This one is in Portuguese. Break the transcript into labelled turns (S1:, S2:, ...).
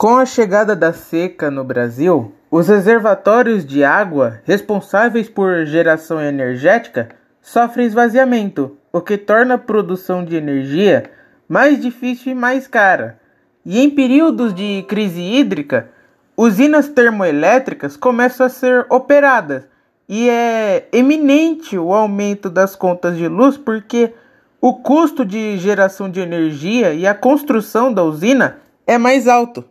S1: Com a chegada da seca no Brasil, os reservatórios de água responsáveis por geração energética sofrem esvaziamento, o que torna a produção de energia mais difícil e mais cara. E em períodos de crise hídrica, usinas termoelétricas começam a ser operadas e é eminente o aumento das contas de luz porque o custo de geração de energia e a construção da usina é mais alto.